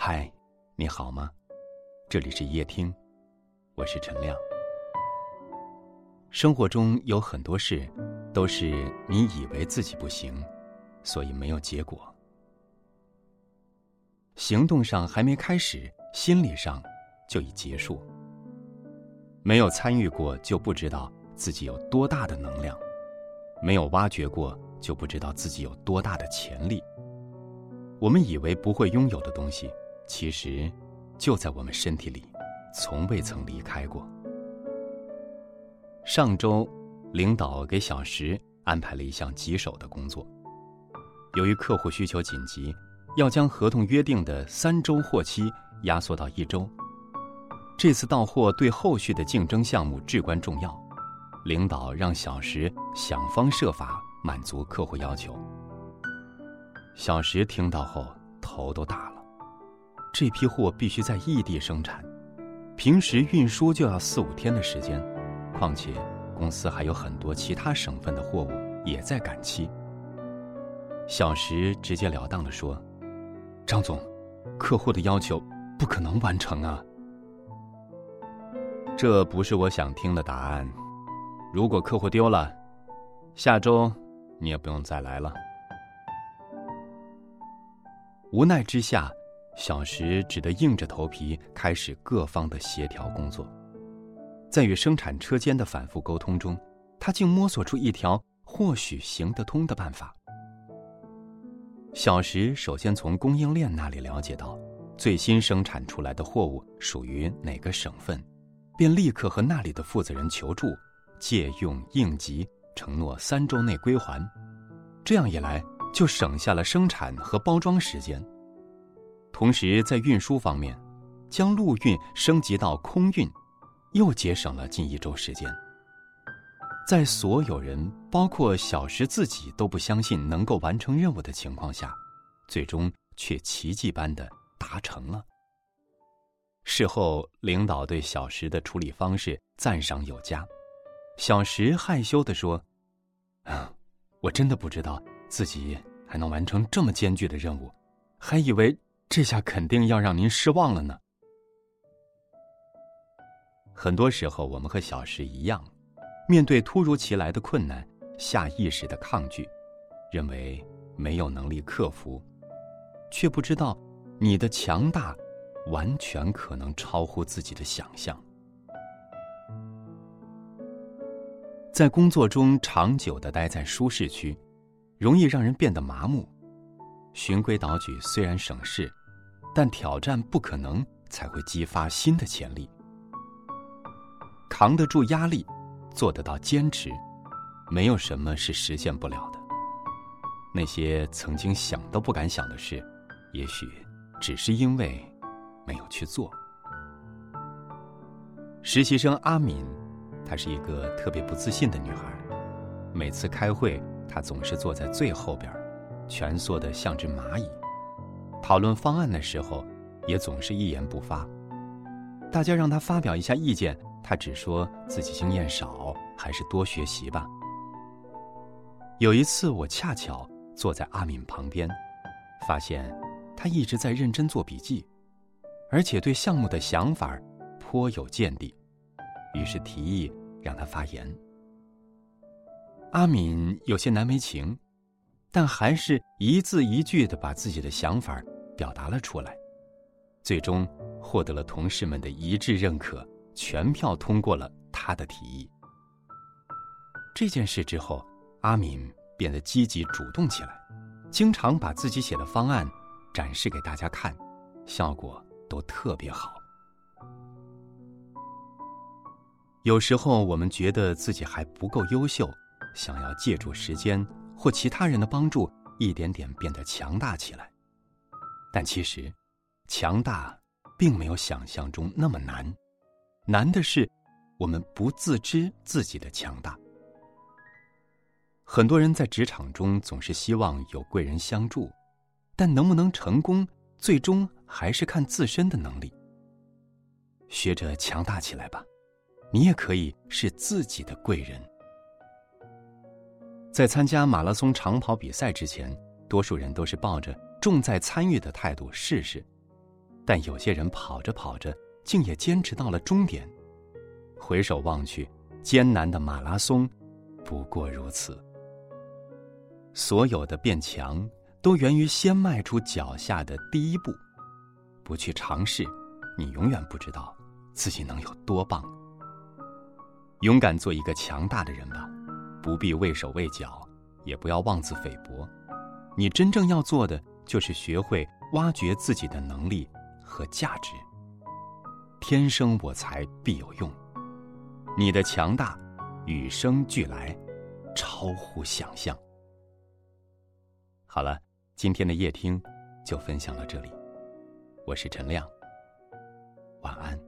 嗨，你好吗？这里是夜听，我是陈亮。生活中有很多事，都是你以为自己不行，所以没有结果。行动上还没开始，心理上就已结束。没有参与过，就不知道自己有多大的能量；没有挖掘过，就不知道自己有多大的潜力。我们以为不会拥有的东西。其实，就在我们身体里，从未曾离开过。上周，领导给小石安排了一项棘手的工作。由于客户需求紧急，要将合同约定的三周货期压缩到一周。这次到货对后续的竞争项目至关重要，领导让小石想方设法满足客户要求。小石听到后，头都大。这批货必须在异地生产，平时运输就要四五天的时间，况且公司还有很多其他省份的货物也在赶期。小石直截了当的说：“张总，客户的要求不可能完成啊。”这不是我想听的答案。如果客户丢了，下周你也不用再来了。无奈之下。小石只得硬着头皮开始各方的协调工作，在与生产车间的反复沟通中，他竟摸索出一条或许行得通的办法。小石首先从供应链那里了解到，最新生产出来的货物属于哪个省份，便立刻和那里的负责人求助，借用应急，承诺三周内归还。这样一来，就省下了生产和包装时间。同时，在运输方面，将陆运升级到空运，又节省了近一周时间。在所有人，包括小石自己都不相信能够完成任务的情况下，最终却奇迹般的达成了。事后，领导对小石的处理方式赞赏有加。小石害羞地说：“啊，我真的不知道自己还能完成这么艰巨的任务，还以为……”这下肯定要让您失望了呢。很多时候，我们和小石一样，面对突如其来的困难，下意识的抗拒，认为没有能力克服，却不知道你的强大，完全可能超乎自己的想象。在工作中长久的待在舒适区，容易让人变得麻木。循规蹈矩虽然省事。但挑战不可能，才会激发新的潜力。扛得住压力，做得到坚持，没有什么是实现不了的。那些曾经想都不敢想的事，也许只是因为没有去做。实习生阿敏，她是一个特别不自信的女孩。每次开会，她总是坐在最后边，蜷缩的像只蚂蚁。讨论方案的时候，也总是一言不发。大家让他发表一下意见，他只说自己经验少，还是多学习吧。有一次，我恰巧坐在阿敏旁边，发现他一直在认真做笔记，而且对项目的想法颇有见地，于是提议让他发言。阿敏有些难为情。但还是一字一句的把自己的想法表达了出来，最终获得了同事们的一致认可，全票通过了他的提议。这件事之后，阿敏变得积极主动起来，经常把自己写的方案展示给大家看，效果都特别好。有时候我们觉得自己还不够优秀，想要借助时间。或其他人的帮助，一点点变得强大起来。但其实，强大并没有想象中那么难，难的是我们不自知自己的强大。很多人在职场中总是希望有贵人相助，但能不能成功，最终还是看自身的能力。学着强大起来吧，你也可以是自己的贵人。在参加马拉松长跑比赛之前，多数人都是抱着重在参与的态度试试。但有些人跑着跑着，竟也坚持到了终点。回首望去，艰难的马拉松，不过如此。所有的变强，都源于先迈出脚下的第一步。不去尝试，你永远不知道自己能有多棒。勇敢做一个强大的人吧，不必畏手畏脚，也不要妄自菲薄。你真正要做的，就是学会挖掘自己的能力和价值。天生我材必有用，你的强大与生俱来，超乎想象。好了，今天的夜听就分享到这里，我是陈亮，晚安。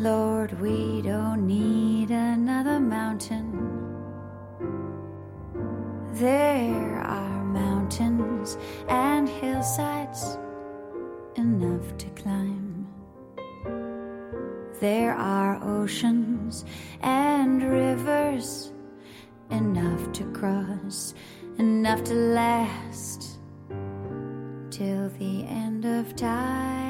Lord, we don't need another mountain. There are mountains and hillsides enough to climb. There are oceans and rivers enough to cross, enough to last till the end of time.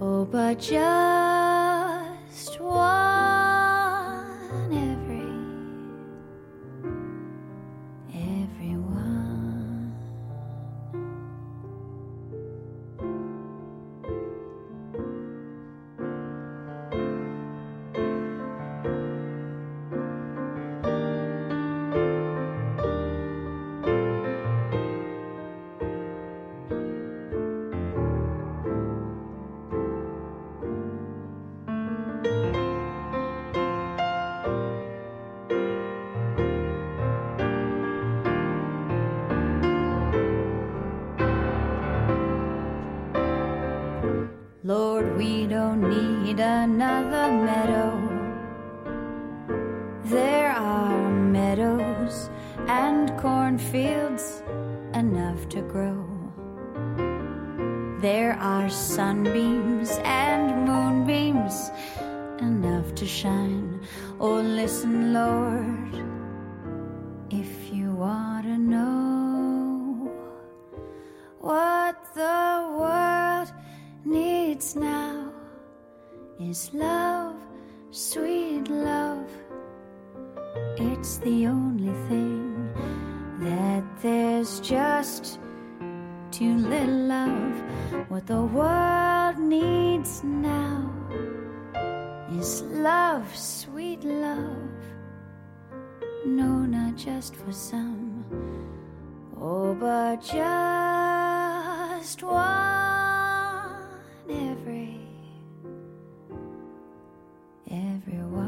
oh, but just and cornfields enough to grow. There are sunbeams and moonbeams enough to shine. Oh, listen, Lord, if you want to know what the world needs now is love, sweet love. It's the only thing just too little love. What the world needs now is love, sweet love. No, not just for some. Oh, but just one every everyone.